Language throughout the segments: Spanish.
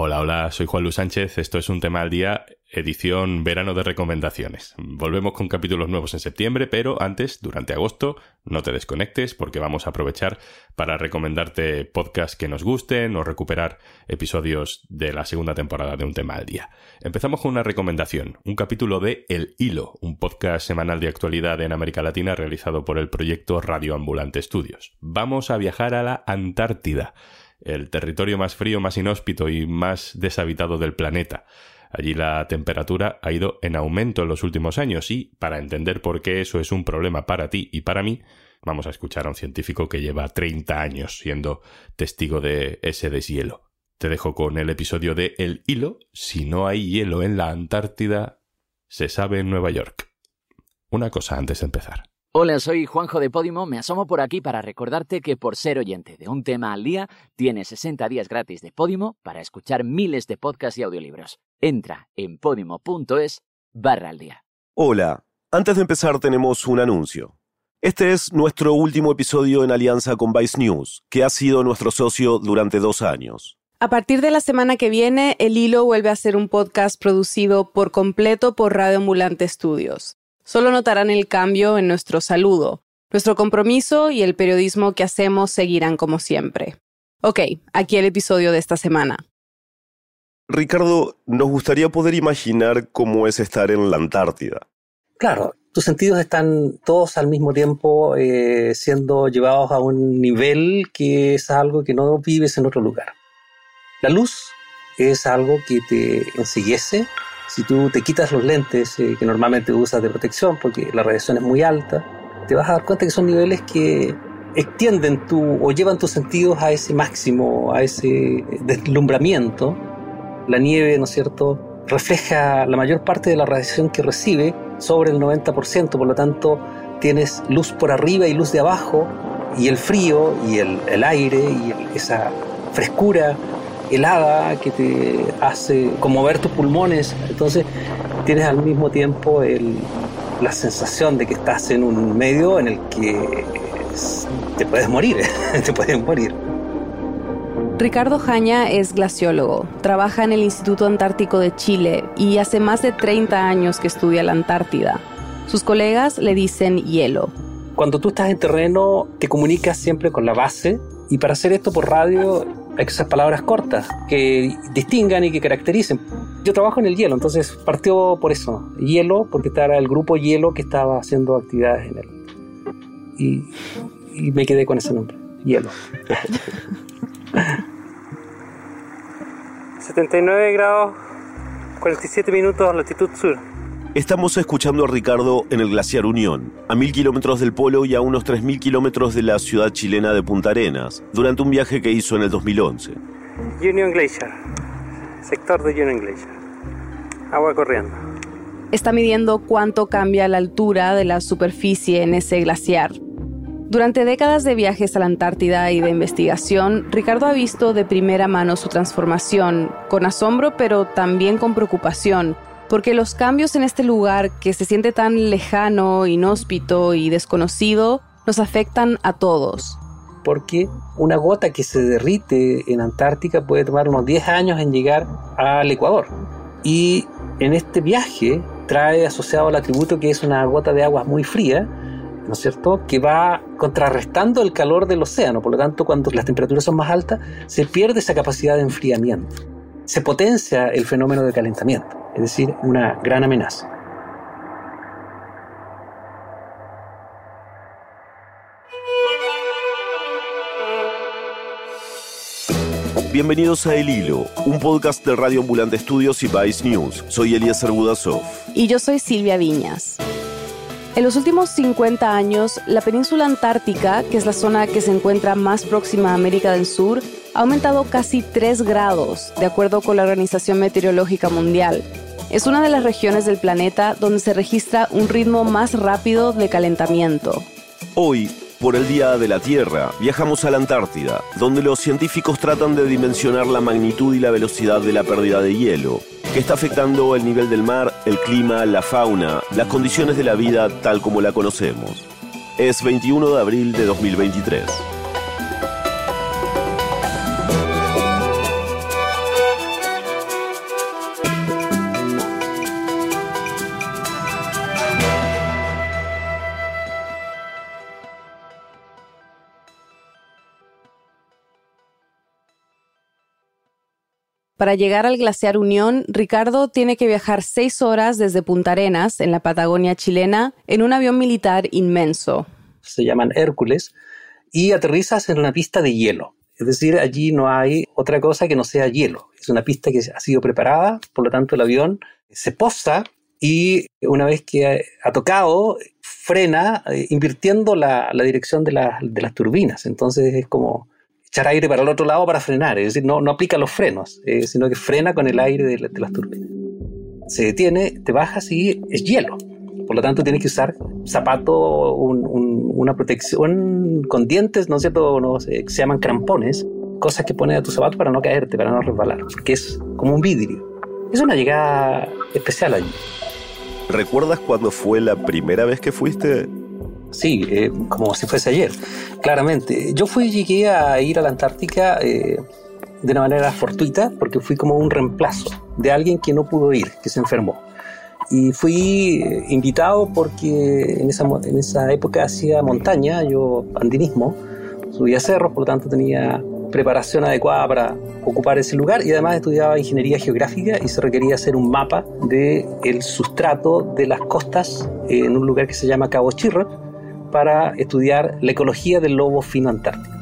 Hola, hola, soy Juan Luis Sánchez. Esto es un tema al día, edición verano de recomendaciones. Volvemos con capítulos nuevos en septiembre, pero antes, durante agosto, no te desconectes porque vamos a aprovechar para recomendarte podcasts que nos gusten o recuperar episodios de la segunda temporada de un tema al día. Empezamos con una recomendación, un capítulo de El Hilo, un podcast semanal de actualidad en América Latina realizado por el proyecto Radio Ambulante Estudios. Vamos a viajar a la Antártida el territorio más frío, más inhóspito y más deshabitado del planeta. Allí la temperatura ha ido en aumento en los últimos años y, para entender por qué eso es un problema para ti y para mí, vamos a escuchar a un científico que lleva 30 años siendo testigo de ese deshielo. Te dejo con el episodio de El hilo. Si no hay hielo en la Antártida, se sabe en Nueva York. Una cosa antes de empezar. Hola, soy Juanjo de Podimo. Me asomo por aquí para recordarte que por ser oyente de un tema al día, tienes 60 días gratis de Podimo para escuchar miles de podcasts y audiolibros. Entra en podimo.es barra al día. Hola, antes de empezar tenemos un anuncio. Este es nuestro último episodio en alianza con Vice News, que ha sido nuestro socio durante dos años. A partir de la semana que viene, El Hilo vuelve a ser un podcast producido por completo por Radio Ambulante Studios solo notarán el cambio en nuestro saludo. Nuestro compromiso y el periodismo que hacemos seguirán como siempre. Ok, aquí el episodio de esta semana. Ricardo, nos gustaría poder imaginar cómo es estar en la Antártida. Claro, tus sentidos están todos al mismo tiempo eh, siendo llevados a un nivel que es algo que no vives en otro lugar. La luz es algo que te enseguece, si tú te quitas los lentes eh, que normalmente usas de protección porque la radiación es muy alta, te vas a dar cuenta que son niveles que extienden tu o llevan tus sentidos a ese máximo, a ese deslumbramiento. La nieve, ¿no es cierto?, refleja la mayor parte de la radiación que recibe, sobre el 90%, por lo tanto tienes luz por arriba y luz de abajo, y el frío y el, el aire y esa frescura helada que te hace conmover tus pulmones. Entonces tienes al mismo tiempo la sensación de que estás en un medio en el que te puedes morir, te puedes morir. Ricardo Jaña es glaciólogo, trabaja en el Instituto Antártico de Chile y hace más de 30 años que estudia la Antártida. Sus colegas le dicen hielo. Cuando tú estás en terreno, te comunicas siempre con la base y para hacer esto por radio hay que usar palabras cortas que distingan y que caractericen. Yo trabajo en el hielo, entonces partió por eso. Hielo, porque estaba el grupo Hielo que estaba haciendo actividades en él. Y, y me quedé con ese nombre, Hielo. 79 grados, 47 minutos, latitud sur. Estamos escuchando a Ricardo en el glaciar Unión, a mil kilómetros del polo y a unos 3.000 kilómetros de la ciudad chilena de Punta Arenas, durante un viaje que hizo en el 2011. Union Glacier, sector de Union Glacier, agua corriendo. Está midiendo cuánto cambia la altura de la superficie en ese glaciar. Durante décadas de viajes a la Antártida y de investigación, Ricardo ha visto de primera mano su transformación, con asombro pero también con preocupación porque los cambios en este lugar que se siente tan lejano, inhóspito y desconocido nos afectan a todos. Porque una gota que se derrite en Antártica puede tomar unos 10 años en llegar al Ecuador. Y en este viaje trae asociado el atributo que es una gota de agua muy fría, ¿no es cierto?, que va contrarrestando el calor del océano. Por lo tanto, cuando las temperaturas son más altas, se pierde esa capacidad de enfriamiento. Se potencia el fenómeno de calentamiento es decir, una gran amenaza. Bienvenidos a El Hilo, un podcast de Radio Ambulante Estudios y Vice News. Soy Eliezer Budasov. Y yo soy Silvia Viñas. En los últimos 50 años, la península antártica, que es la zona que se encuentra más próxima a América del Sur, ha aumentado casi 3 grados, de acuerdo con la Organización Meteorológica Mundial, es una de las regiones del planeta donde se registra un ritmo más rápido de calentamiento. Hoy, por el Día de la Tierra, viajamos a la Antártida, donde los científicos tratan de dimensionar la magnitud y la velocidad de la pérdida de hielo, que está afectando el nivel del mar, el clima, la fauna, las condiciones de la vida tal como la conocemos. Es 21 de abril de 2023. Para llegar al glaciar Unión, Ricardo tiene que viajar seis horas desde Punta Arenas, en la Patagonia chilena, en un avión militar inmenso. Se llaman Hércules y aterrizas en una pista de hielo. Es decir, allí no hay otra cosa que no sea hielo. Es una pista que ha sido preparada, por lo tanto el avión se posa y una vez que ha tocado, frena eh, invirtiendo la, dirección de, de las turbinas. Entonces es como echar aire para el otro lado para frenar, es decir, no, no aplica los frenos, eh, sino que frena con el aire de, las turbinas. Se detiene, te bajas y es hielo. Por lo tanto, tienes que usar zapato, una protección con dientes, ¿no es cierto? No, se, se llaman crampones, cosas que pones a tu zapato para no caerte, para no resbalar, porque es como un vidrio. Es una llegada especial allí. ¿Recuerdas cuándo fue la primera vez que fuiste? Sí, eh, como si fuese ayer, claramente. Yo fui, llegué a ir a la Antártica eh, de una manera fortuita, porque fui como un reemplazo de alguien que no pudo ir, que se enfermó. Y fui eh, invitado porque en esa, en esa época hacía montaña, yo andinismo, subía cerros, por lo tanto tenía preparación adecuada para ocupar ese lugar y además estudiaba ingeniería geográfica y se requería hacer un mapa del el sustrato de las costas en un lugar que se llama Cabo Chirrut para estudiar la ecología del lobo fino antártico.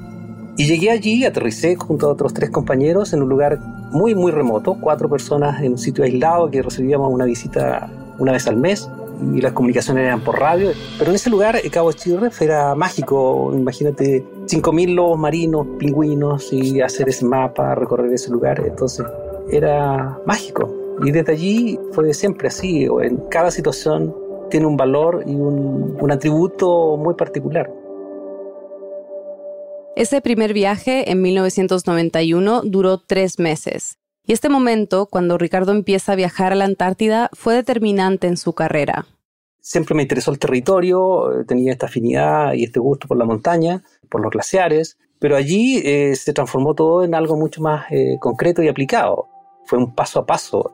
Y llegué allí, aterricé junto a otros tres compañeros en un lugar muy, muy remoto, cuatro personas en un sitio aislado que recibíamos una visita una vez al mes y las comunicaciones eran por radio. Pero en ese lugar, Cabo Chirref era mágico. Imagínate 5.000 lobos marinos, pingüinos y hacer ese mapa, recorrer ese lugar. Entonces era mágico. Y desde allí fue siempre así. En cada situación tiene un valor y un, un atributo muy particular. Ese primer viaje en 1991 duró tres meses. Y este momento, cuando Ricardo empieza a viajar a la Antártida, fue determinante en su carrera. Siempre me interesó el territorio, tenía esta afinidad y este gusto por la montaña, por los glaciares, pero allí eh, se transformó todo en algo mucho más eh, concreto y aplicado. Fue un paso a paso.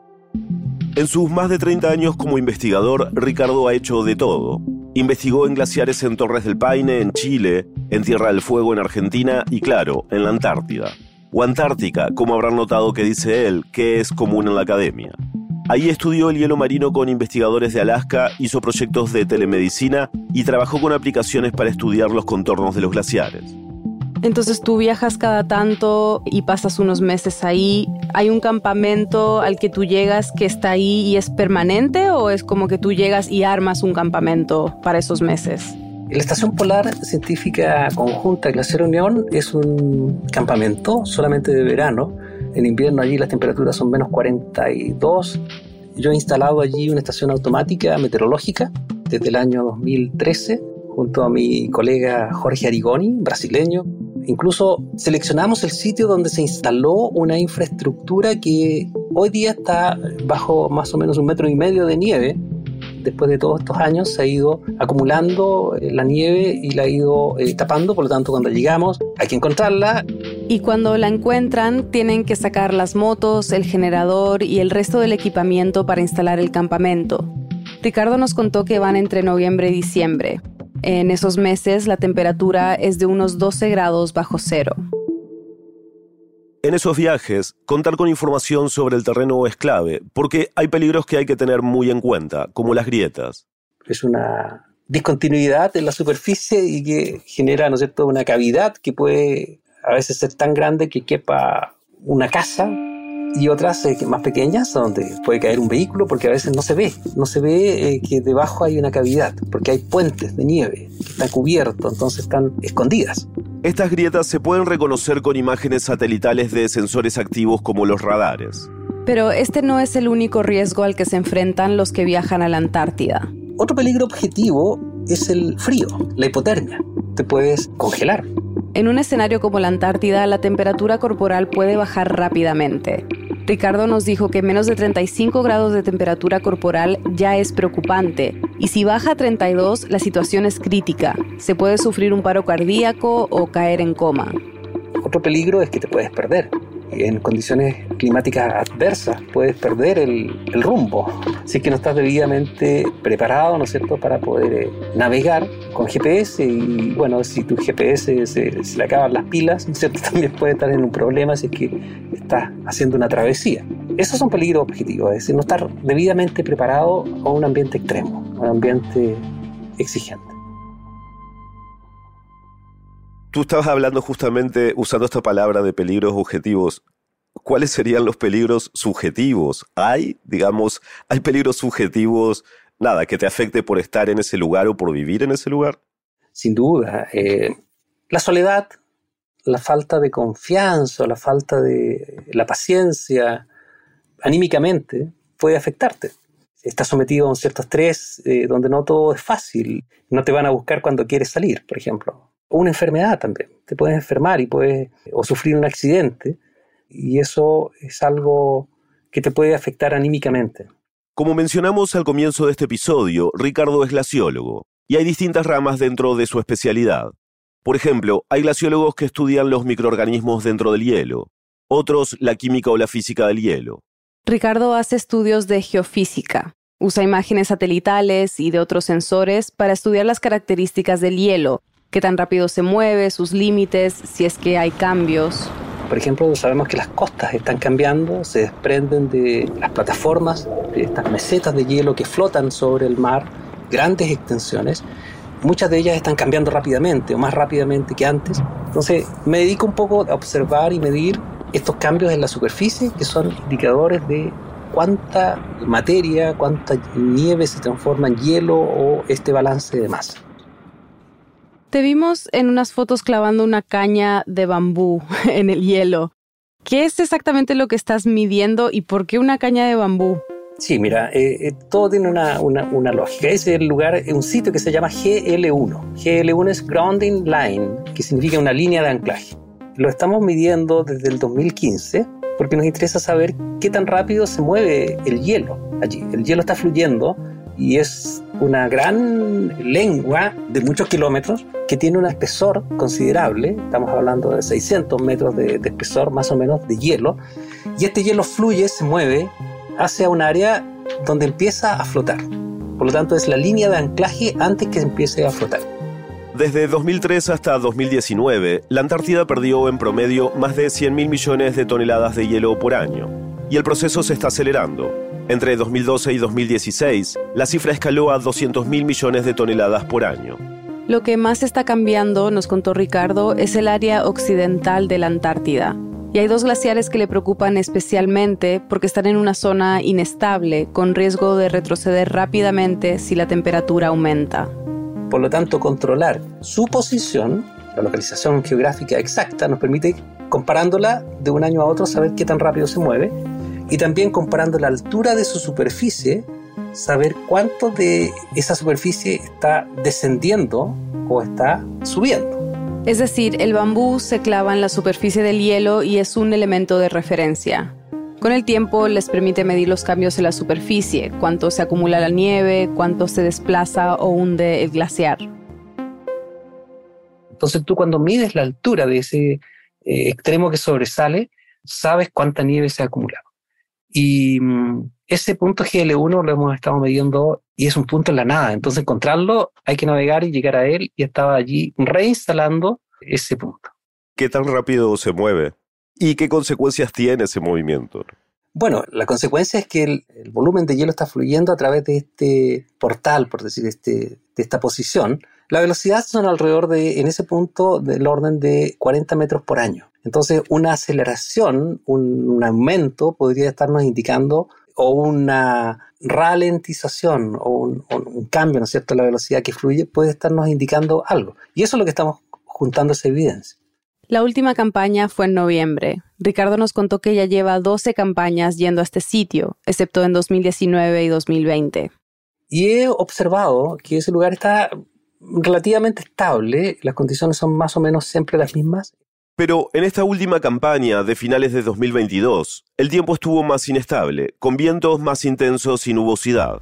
En sus más de 30 años como investigador, Ricardo ha hecho de todo. Investigó en glaciares en Torres del Paine, en Chile, en Tierra del Fuego, en Argentina y, claro, en la Antártida o Antártica, como habrán notado que dice él, que es común en la academia. Ahí estudió el hielo marino con investigadores de Alaska, hizo proyectos de telemedicina y trabajó con aplicaciones para estudiar los contornos de los glaciares. Entonces tú viajas cada tanto y pasas unos meses ahí. ¿Hay un campamento al que tú llegas que está ahí y es permanente o es como que tú llegas y armas un campamento para esos meses? La Estación Polar Científica Conjunta Glaciar Unión es un campamento solamente de verano. En invierno allí las temperaturas son menos 42. Yo he instalado allí una estación automática meteorológica desde el año 2013 junto a mi colega Jorge Arigoni, brasileño. Incluso seleccionamos el sitio donde se instaló una infraestructura que hoy día está bajo más o menos un metro y medio de nieve después de todos estos años se ha ido acumulando eh, la nieve y la ha ido eh, tapando, por lo tanto cuando llegamos hay que encontrarla. Y cuando la encuentran tienen que sacar las motos, el generador y el resto del equipamiento para instalar el campamento. Ricardo nos contó que van entre noviembre y diciembre. En esos meses la temperatura es de unos 12 grados bajo cero. En esos viajes, contar con información sobre el terreno es clave, porque hay peligros que hay que tener muy en cuenta, como las grietas. Es una discontinuidad en la superficie y que genera, ¿no es cierto?, una cavidad que puede a veces ser tan grande que quepa una casa y otras eh, más pequeñas donde puede caer un vehículo porque a veces no se ve, no se ve eh, que debajo hay una cavidad porque hay puentes de nieve que están cubiertos, entonces están escondidas. Estas grietas se pueden reconocer con imágenes satelitales de sensores activos como los radares. Pero este no es el único riesgo al que se enfrentan los que viajan a la Antártida. Otro peligro objetivo es el frío, la hipotermia. Te puedes congelar. En un escenario como la Antártida, la temperatura corporal puede bajar rápidamente. Ricardo nos dijo que menos de 35 grados de temperatura corporal ya es preocupante y si baja a 32 la situación es crítica. Se puede sufrir un paro cardíaco o caer en coma. Otro peligro es que te puedes perder en condiciones climáticas adversas, puedes perder el, rumbo. Si es que no estás debidamente preparado, ¿no es cierto?, para poder eh, navegar con GPS y bueno, si tu GPS se, le acaban las pilas, ¿no es cierto?, también puede estar en un problema si que estás haciendo una travesía. Esos son peligros objetivos, es decir, no estar debidamente preparado a un ambiente extremo, un ambiente exigente. Tú estabas hablando justamente usando esta palabra de peligros objetivos. ¿Cuáles serían los peligros subjetivos? ¿Hay, digamos, hay peligros subjetivos, nada, que te afecte por estar en ese lugar o por vivir en ese lugar? Sin duda. Eh, la soledad, la falta de confianza, la falta de la paciencia, anímicamente, puede afectarte. Estás sometido a un cierto estrés eh, donde no todo es fácil. No te van a buscar cuando quieres salir, por ejemplo. Una enfermedad también. Te puedes enfermar y puedes, o sufrir un accidente. Y eso es algo que te puede afectar anímicamente. Como mencionamos al comienzo de este episodio, Ricardo es glaciólogo y hay distintas ramas dentro de su especialidad. Por ejemplo, hay glaciólogos que estudian los microorganismos dentro del hielo, otros la química o la física del hielo. Ricardo hace estudios de geofísica. Usa imágenes satelitales y de otros sensores para estudiar las características del hielo, qué tan rápido se mueve, sus límites, si es que hay cambios. Por ejemplo, sabemos que las costas están cambiando, se desprenden de las plataformas, de estas mesetas de hielo que flotan sobre el mar, grandes extensiones. Muchas de ellas están cambiando rápidamente o más rápidamente que antes. Entonces, me dedico un poco a observar y medir estos cambios en la superficie, que son indicadores de cuánta materia, cuánta nieve se transforma en hielo o este balance de masa. Te vimos en unas fotos clavando una caña de bambú en el hielo. ¿Qué es exactamente lo que estás midiendo y por qué una caña de bambú? Sí, mira, eh, eh, todo tiene una, una, una, lógica. Es el lugar, un sitio que se llama GL1. GL1 es Grounding Line, que significa una línea de anclaje. Lo estamos midiendo desde el 2015 porque nos interesa saber qué tan rápido se mueve el hielo allí. El hielo está fluyendo y es una gran lengua de muchos kilómetros que tiene un espesor considerable, estamos hablando de 600 metros de, de, espesor más o menos de hielo, y este hielo fluye, se mueve hacia un área donde empieza a flotar. Por lo tanto, es la línea de anclaje antes que empiece a flotar. Desde 2003 hasta 2019, la Antártida perdió en promedio más de 100.000 millones de toneladas de hielo por año, y el proceso se está acelerando. Entre 2012 y 2016, la cifra escaló a 200.000 millones de toneladas por año. Lo que más está cambiando, nos contó Ricardo, es el área occidental de la Antártida. Y hay dos glaciares que le preocupan especialmente porque están en una zona inestable, con riesgo de retroceder rápidamente si la temperatura aumenta. Por lo tanto, controlar su posición, la localización geográfica exacta, nos permite, comparándola de un año a otro, saber qué tan rápido se mueve y también comparando la altura de su superficie, saber cuánto de esa superficie está descendiendo o está subiendo. Es decir, el bambú se clava en la superficie del hielo y es un elemento de referencia. Con el tiempo les permite medir los cambios en la superficie, cuánto se acumula la nieve, cuánto se desplaza o hunde el glaciar. Entonces tú cuando mides la altura de ese eh, extremo que sobresale, sabes cuánta nieve se ha acumulado. Y mm, ese punto GL1 lo hemos estado midiendo y es un punto en la nada. Entonces encontrarlo hay que navegar y llegar a él y estaba allí reinstalando ese punto. ¿Qué tan rápido se mueve? ¿Y qué consecuencias tiene ese movimiento? Bueno, la consecuencia es que el, volumen de hielo está fluyendo a través de este portal, por decir, este, de esta posición. La velocidad son alrededor de, en ese punto, del orden de 40 metros por año. Entonces, una aceleración, un, aumento podría estarnos indicando o una ralentización o un, o un, cambio, ¿no es cierto?, la velocidad que fluye puede estarnos indicando algo. Y eso es lo que estamos juntando esa evidencia. La última campaña fue en noviembre. Ricardo nos contó que ya lleva 12 campañas yendo a este sitio, excepto en 2019 y 2020. Y he observado que ese lugar está relativamente estable, las condiciones son más o menos siempre las mismas. Pero en esta última campaña de finales de 2022, el tiempo estuvo más inestable, con vientos más intensos y nubosidad.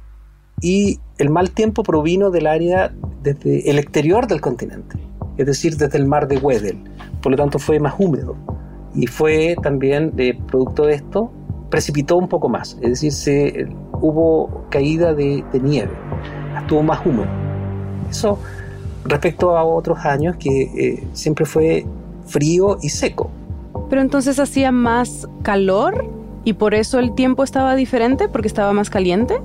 Y el mal tiempo provino del área desde el exterior del continente, es decir, desde el mar de Weddell. Por lo tanto, fue más húmedo. Y fue también, de producto de esto, precipitó un poco más, es decir, se, hubo caída de, de nieve, estuvo más húmedo. Eso respecto a otros años que eh, siempre fue frío y seco. Pero entonces hacía más calor y por eso el tiempo estaba diferente, porque estaba más caliente.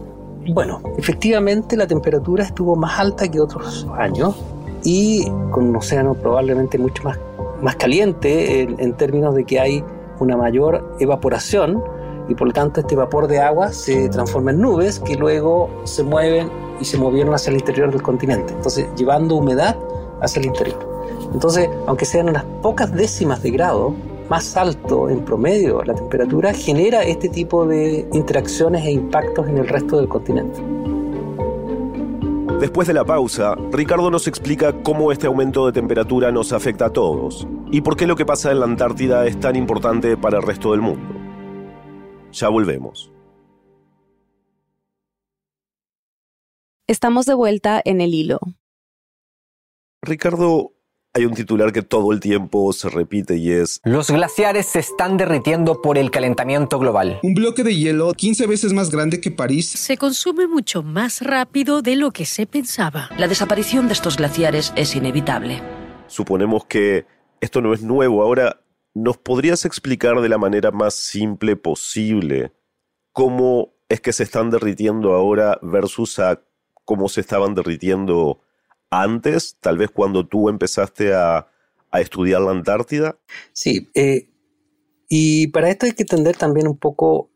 Bueno, efectivamente la temperatura estuvo más alta que otros años y con un océano probablemente mucho más, más caliente en, términos de que hay una mayor evaporación y por lo tanto este vapor de agua se transforma en nubes que luego se mueven y se movieron hacia el interior del continente, entonces llevando humedad hacia el interior. Entonces, aunque sean unas pocas décimas de grado, más alto en promedio la temperatura genera este tipo de interacciones e impactos en el resto del continente. Después de la pausa, Ricardo nos explica cómo este aumento de temperatura nos afecta a todos y por qué lo que pasa en la Antártida es tan importante para el resto del mundo. Ya volvemos. Estamos de vuelta en el hilo. Ricardo, hay un titular que todo el tiempo se repite y es... Los glaciares se están derritiendo por el calentamiento global. Un bloque de hielo 15 veces más grande que París. Se consume mucho más rápido de lo que se pensaba. La desaparición de estos glaciares es inevitable. Suponemos que esto no es nuevo. Ahora, ¿nos podrías explicar de la manera más simple posible cómo es que se están derritiendo ahora versus a cómo se estaban derritiendo antes, tal vez cuando tú empezaste a, estudiar la Antártida? Sí, eh, y para esto hay que entender también un poco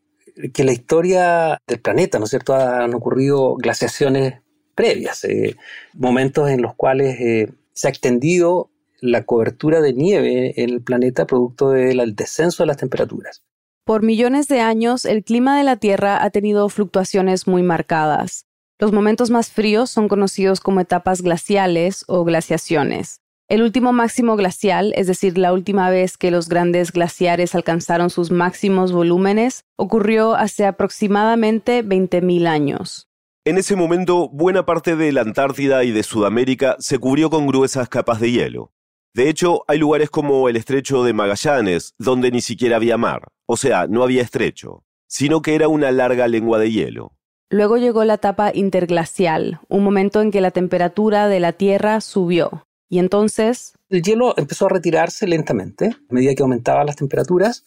que la historia del planeta, ¿no es cierto?, han ocurrido glaciaciones previas, eh, momentos en los cuales eh, se ha extendido la cobertura de nieve en el planeta producto del descenso de las temperaturas. Por millones de años, el clima de la Tierra ha tenido fluctuaciones muy marcadas. Los momentos más fríos son conocidos como etapas glaciales o glaciaciones. El último máximo glacial, es decir, la última vez que los grandes glaciares alcanzaron sus máximos volúmenes, ocurrió hace aproximadamente 20.000 años. En ese momento, buena parte de la Antártida y de Sudamérica se cubrió con gruesas capas de hielo. De hecho, hay lugares como el estrecho de Magallanes, donde ni siquiera había mar, o sea, no había estrecho, sino que era una larga lengua de hielo. Luego llegó la etapa interglacial, un momento en que la temperatura de la Tierra subió. Y entonces... El hielo empezó a retirarse lentamente a medida que aumentaban las temperaturas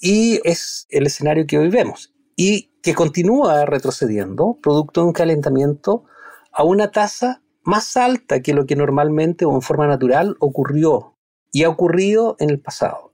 y es el escenario que hoy vemos. Y que continúa retrocediendo producto de un calentamiento a una tasa más alta que lo que normalmente o en forma natural ocurrió y ha ocurrido en el pasado.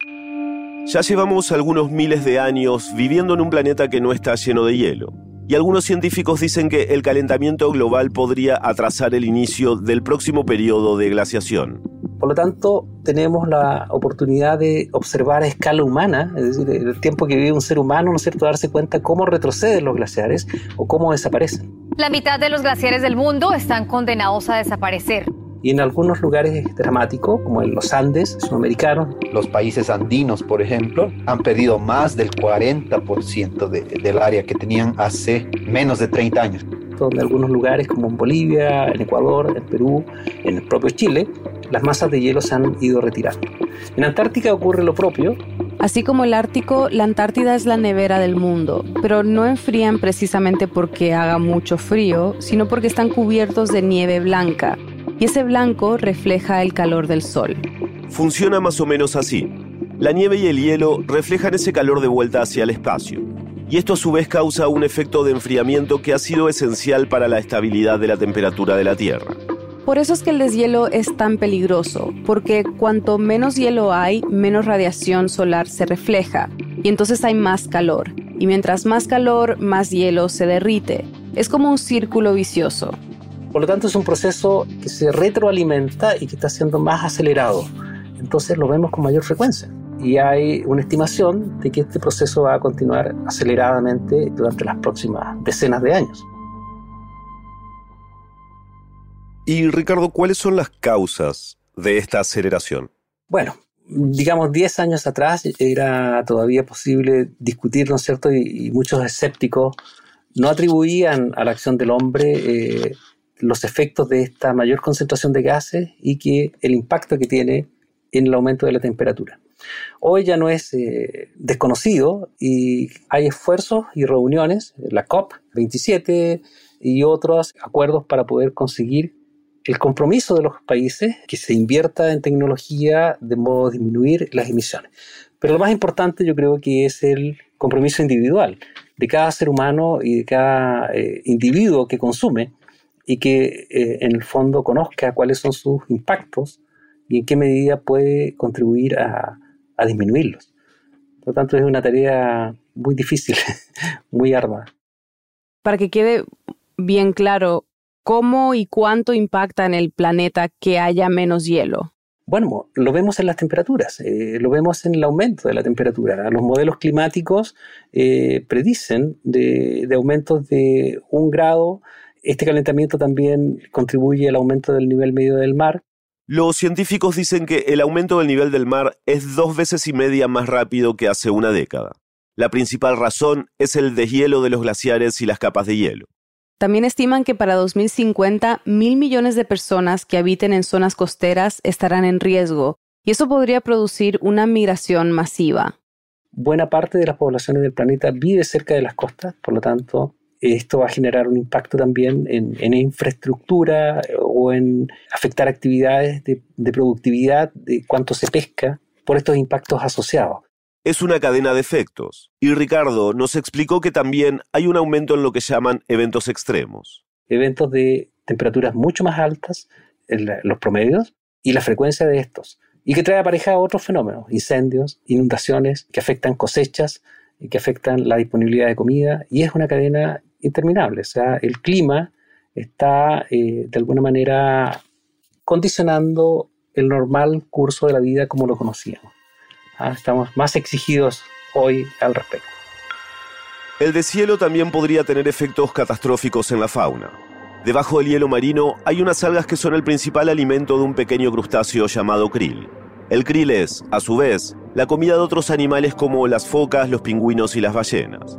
Ya llevamos algunos miles de años viviendo en un planeta que no está lleno de hielo y algunos científicos dicen que el calentamiento global podría atrasar el inicio del próximo periodo de glaciación. Por lo tanto, tenemos la oportunidad de observar a escala humana, es decir, el tiempo que vive un ser humano, ¿no es cierto?, darse cuenta cómo retroceden los glaciares o cómo desaparecen. La mitad de los glaciares del mundo están condenados a desaparecer y en algunos lugares dramáticos, como en los Andes sudamericanos. Los países andinos, por ejemplo, han perdido más del 40% del área que tenían hace menos de 30 años. En algunos lugares, como en Bolivia, en Ecuador, en Perú, en el propio Chile, las masas de hielo se han ido retirando. En Antártica ocurre lo propio. Así como el Ártico, la Antártida es la nevera del mundo, pero no enfrían precisamente porque haga mucho frío, sino porque están cubiertos de nieve blanca, y ese blanco refleja el calor del sol. Funciona más o menos así. La nieve y el hielo reflejan ese calor de vuelta hacia el espacio. Y esto a su vez causa un efecto de enfriamiento que ha sido esencial para la estabilidad de la temperatura de la Tierra. Por eso es que el deshielo es tan peligroso, porque cuanto menos hielo hay, menos radiación solar se refleja, y entonces hay más calor. Y mientras más calor, más hielo se derrite. Es como un círculo vicioso. Por lo tanto, es un proceso que se retroalimenta y que está siendo más acelerado. Entonces lo vemos con mayor frecuencia. Y hay una estimación de que este proceso va a continuar aceleradamente durante las próximas decenas de años. Y Ricardo, ¿cuáles son las causas de esta aceleración? Bueno, digamos 10 años atrás era todavía posible discutir, ¿no es cierto? Y, muchos escépticos no atribuían a la acción del hombre eh, los efectos de esta mayor concentración de gases y que el impacto que tiene en el aumento de la temperatura. Hoy ya no es eh, desconocido y hay esfuerzos y reuniones, la COP27 y otros acuerdos para poder conseguir el compromiso de los países que se invierta en tecnología de modo a disminuir las emisiones. Pero lo más importante yo creo que es el compromiso individual de cada ser humano y de cada eh, individuo que consume y que eh, en el fondo conozca cuáles son sus impactos y en qué medida puede contribuir a, a disminuirlos. Por lo tanto, es una tarea muy difícil, muy ardua. Para que quede bien claro, ¿cómo y cuánto impacta en el planeta que haya menos hielo? Bueno, lo vemos en las temperaturas, eh, lo vemos en el aumento de la temperatura. Los modelos climáticos eh, predicen de, de, aumentos de un grado. Este calentamiento también contribuye al aumento del nivel medio del mar. Los científicos dicen que el aumento del nivel del mar es dos veces y media más rápido que hace una década. La principal razón es el deshielo de los glaciares y las capas de hielo. También estiman que para 2050 mil millones de personas que habiten en zonas costeras estarán en riesgo, y eso podría producir una migración masiva. Buena parte de las poblaciones del planeta vive cerca de las costas, por lo tanto, esto va a generar un impacto también en, en infraestructura o en afectar actividades de, de productividad, de cuánto se pesca, por estos impactos asociados es una cadena de efectos. Y Ricardo nos explicó que también hay un aumento en lo que llaman eventos extremos. Eventos de temperaturas mucho más altas, en los promedios, y la frecuencia de estos. Y que trae aparejado otros fenómenos, incendios, inundaciones, que afectan cosechas, que afectan la disponibilidad de comida, y es una cadena interminable. O sea, el clima está eh, de alguna manera condicionando el normal curso de la vida como lo conocíamos. Ah, estamos más exigidos hoy al respecto. El deshielo también podría tener efectos catastróficos en la fauna. Debajo del hielo marino hay unas algas que son el principal alimento de un pequeño crustáceo llamado krill. El krill es, a su vez, la comida de otros animales como las focas, los pingüinos y las ballenas.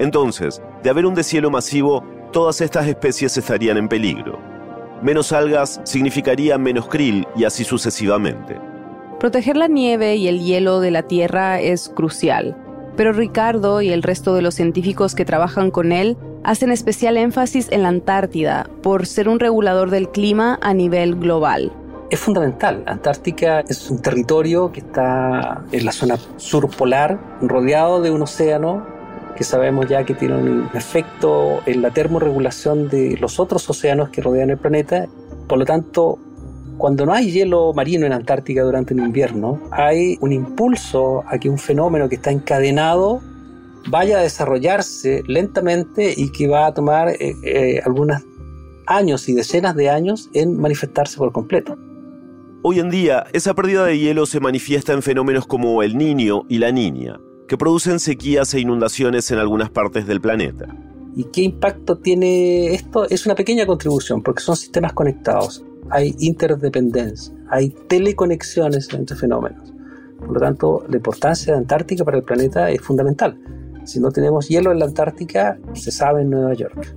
Entonces, de haber un deshielo masivo, todas estas especies estarían en peligro. Menos algas significaría menos krill y así sucesivamente. Proteger la nieve y el hielo de la Tierra es crucial, pero Ricardo y el resto de los científicos que trabajan con él hacen especial énfasis en la Antártida por ser un regulador del clima a nivel global. Es fundamental. Antártica es un territorio que está en la zona surpolar, rodeado de un océano que sabemos ya que tiene un efecto en la termorregulación de los otros océanos que rodean el planeta. Por lo tanto, cuando no hay hielo marino en Antártica durante el invierno, hay un impulso a que un fenómeno que está encadenado vaya a desarrollarse lentamente y que va a tomar eh, eh, algunos años y decenas de años en manifestarse por completo. Hoy en día, esa pérdida de hielo se manifiesta en fenómenos como el niño y la niña, que producen sequías e inundaciones en algunas partes del planeta. ¿Y qué impacto tiene esto? Es una pequeña contribución, porque son sistemas conectados hay interdependencia, hay teleconexiones entre fenómenos. Por lo tanto, la importancia de Antártica para el planeta es fundamental. Si no tenemos hielo en la Antártica, se sabe en Nueva York.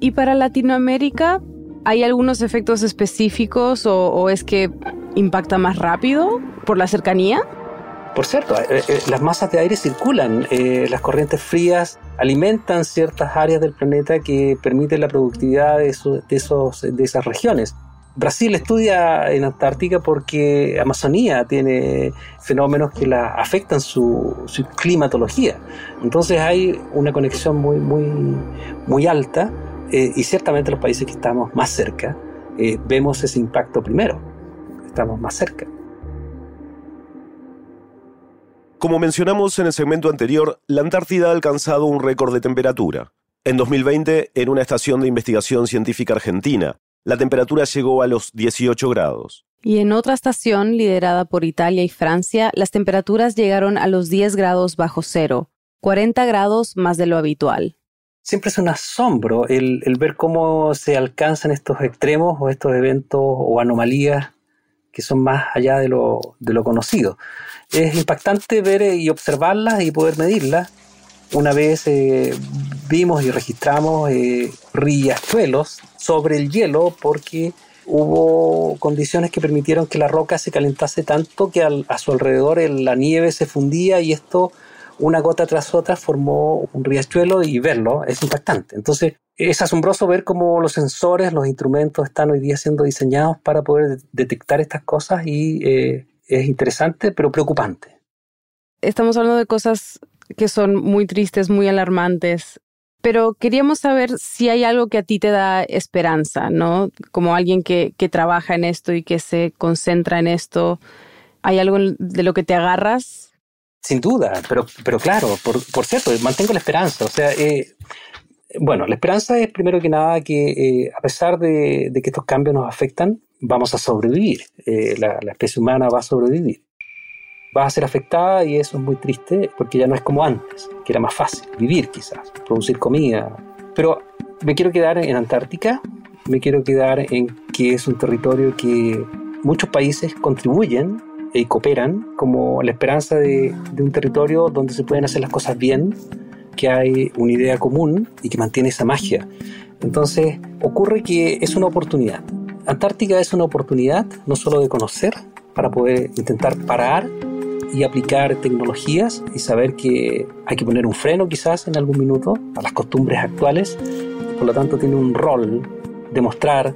¿Y para Latinoamérica hay algunos efectos específicos o, es que impacta más rápido por la cercanía? Por cierto, eh, eh, las masas de aire circulan, eh, las corrientes frías alimentan ciertas áreas del planeta que permiten la productividad de, esas regiones. Brasil estudia en Antártica porque Amazonía tiene fenómenos que la afectan su, climatología. Entonces hay una conexión muy, alta y ciertamente los países que estamos más cerca vemos ese impacto primero. Estamos más cerca. Como mencionamos en el segmento anterior, la Antártida ha alcanzado un récord de temperatura. En 2020, en una estación de investigación científica argentina, la temperatura llegó a los 18 grados. Y en otra estación, liderada por Italia y Francia, las temperaturas llegaron a los 10 grados bajo cero, 40 grados más de lo habitual. Siempre es un asombro el, ver cómo se alcanzan estos extremos o estos eventos o anomalías que son más allá de lo, de lo conocido. Es impactante ver y observarlas y poder medirlas una vez eh, vimos y registramos eh, riachuelos sobre el hielo porque hubo condiciones que permitieron que la roca se calentase tanto que a su alrededor la nieve se fundía y esto una gota tras otra formó un riachuelo y verlo es impactante. Entonces, es asombroso ver cómo los sensores, los instrumentos están hoy día siendo diseñados para poder detectar estas cosas y eh, es interesante, pero preocupante. Estamos hablando de cosas que son muy tristes, muy alarmantes, pero queríamos saber si hay algo que a ti te da esperanza, ¿no? Como alguien que, que trabaja en esto y que se concentra en esto, ¿hay algo de lo que te agarras? Sin duda, pero, pero claro, por, por cierto, mantengo la esperanza. O sea, eh, bueno, la esperanza es primero que nada que eh, a pesar de, que estos cambios nos afectan, vamos a sobrevivir. Eh, la, especie humana va a sobrevivir. Va a ser afectada y eso es muy triste porque ya no es como antes, que era más fácil vivir quizás, producir comida. Pero me quiero quedar en Antártica, me quiero quedar en que es un territorio que muchos países contribuyen y cooperan como la esperanza de, un territorio donde se pueden hacer las cosas bien, que hay una idea común y que mantiene esa magia. Entonces, ocurre que es una oportunidad. Antártica es una oportunidad no solo de conocer, para poder intentar parar y aplicar tecnologías y saber que hay que poner un freno quizás en algún minuto a las costumbres actuales. Por lo tanto, tiene un rol de mostrar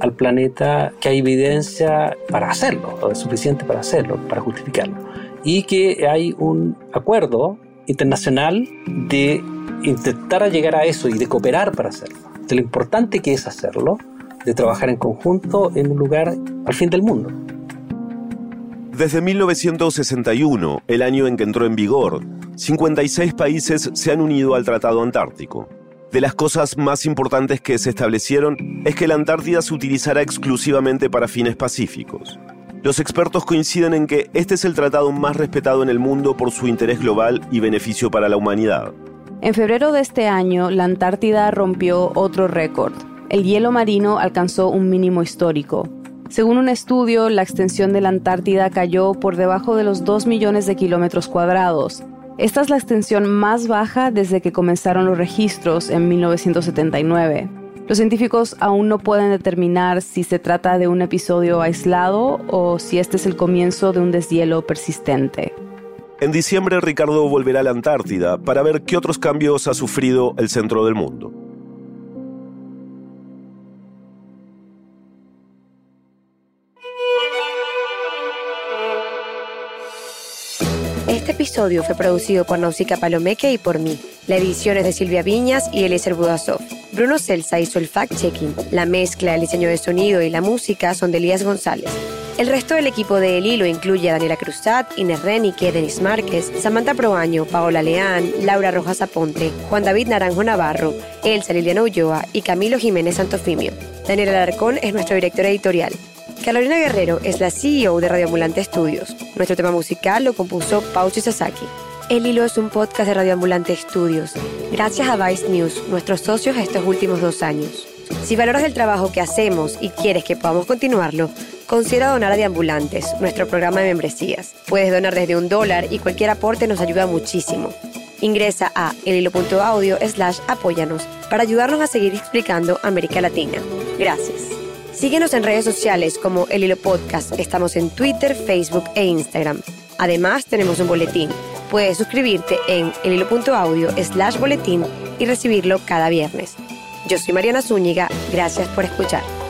al planeta que hay evidencia para hacerlo, o es suficiente para hacerlo, para justificarlo. Y que hay un acuerdo internacional de intentar llegar a eso y de cooperar para hacerlo. De lo importante que es hacerlo, de trabajar en conjunto en un lugar al fin del mundo. Desde 1961, el año en que entró en vigor, 56 países se han unido al Tratado Antártico. De las cosas más importantes que se establecieron es que la Antártida se utilizará exclusivamente para fines pacíficos. Los expertos coinciden en que este es el tratado más respetado en el mundo por su interés global y beneficio para la humanidad. En febrero de este año, la Antártida rompió otro récord. El hielo marino alcanzó un mínimo histórico. Según un estudio, la extensión de la Antártida cayó por debajo de los 2 millones de kilómetros cuadrados, esta es la extensión más baja desde que comenzaron los registros en 1979. Los científicos aún no pueden determinar si se trata de un episodio aislado o si este es el comienzo de un deshielo persistente. En diciembre Ricardo volverá a la Antártida para ver qué otros cambios ha sufrido el centro del mundo. Episodio fue producido por Nausicaa Palomeque y por mí. La edición es de Silvia Viñas y Eliezer Budasov. Bruno Celsa hizo el fact-checking. La mezcla, el diseño de sonido y la música son de Elías González. El resto del equipo de El Hilo incluye a Daniela Cruzat, Inés Renique, Denis Márquez, Samantha Proaño, Paola Leán, Laura Rojas Aponte, Juan David Naranjo Navarro, Elsa Liliana Ulloa y Camilo Jiménez Santofimio. Daniela Alarcón es nuestro director editorial. Carolina Guerrero es la CEO de Radioambulante Estudios. Nuestro tema musical lo compuso Pauchi Sasaki. El Hilo es un podcast de Radioambulante Studios, gracias a Vice News, nuestros socios estos últimos dos años. Si valoras el trabajo que hacemos y quieres que podamos continuarlo, considera donar a Deambulantes, nuestro programa de membresías. Puedes donar desde un dólar y cualquier aporte nos ayuda muchísimo. Ingresa a elhilo.audio slash apóyanos para ayudarnos a seguir explicando América Latina. Gracias. Síguenos en redes sociales como El Hilo Podcast. Estamos en Twitter, Facebook e Instagram. Además, tenemos un boletín. Puedes suscribirte en elhilo.audio slash boletín y recibirlo cada viernes. Yo soy Mariana Zúñiga. Gracias por escuchar.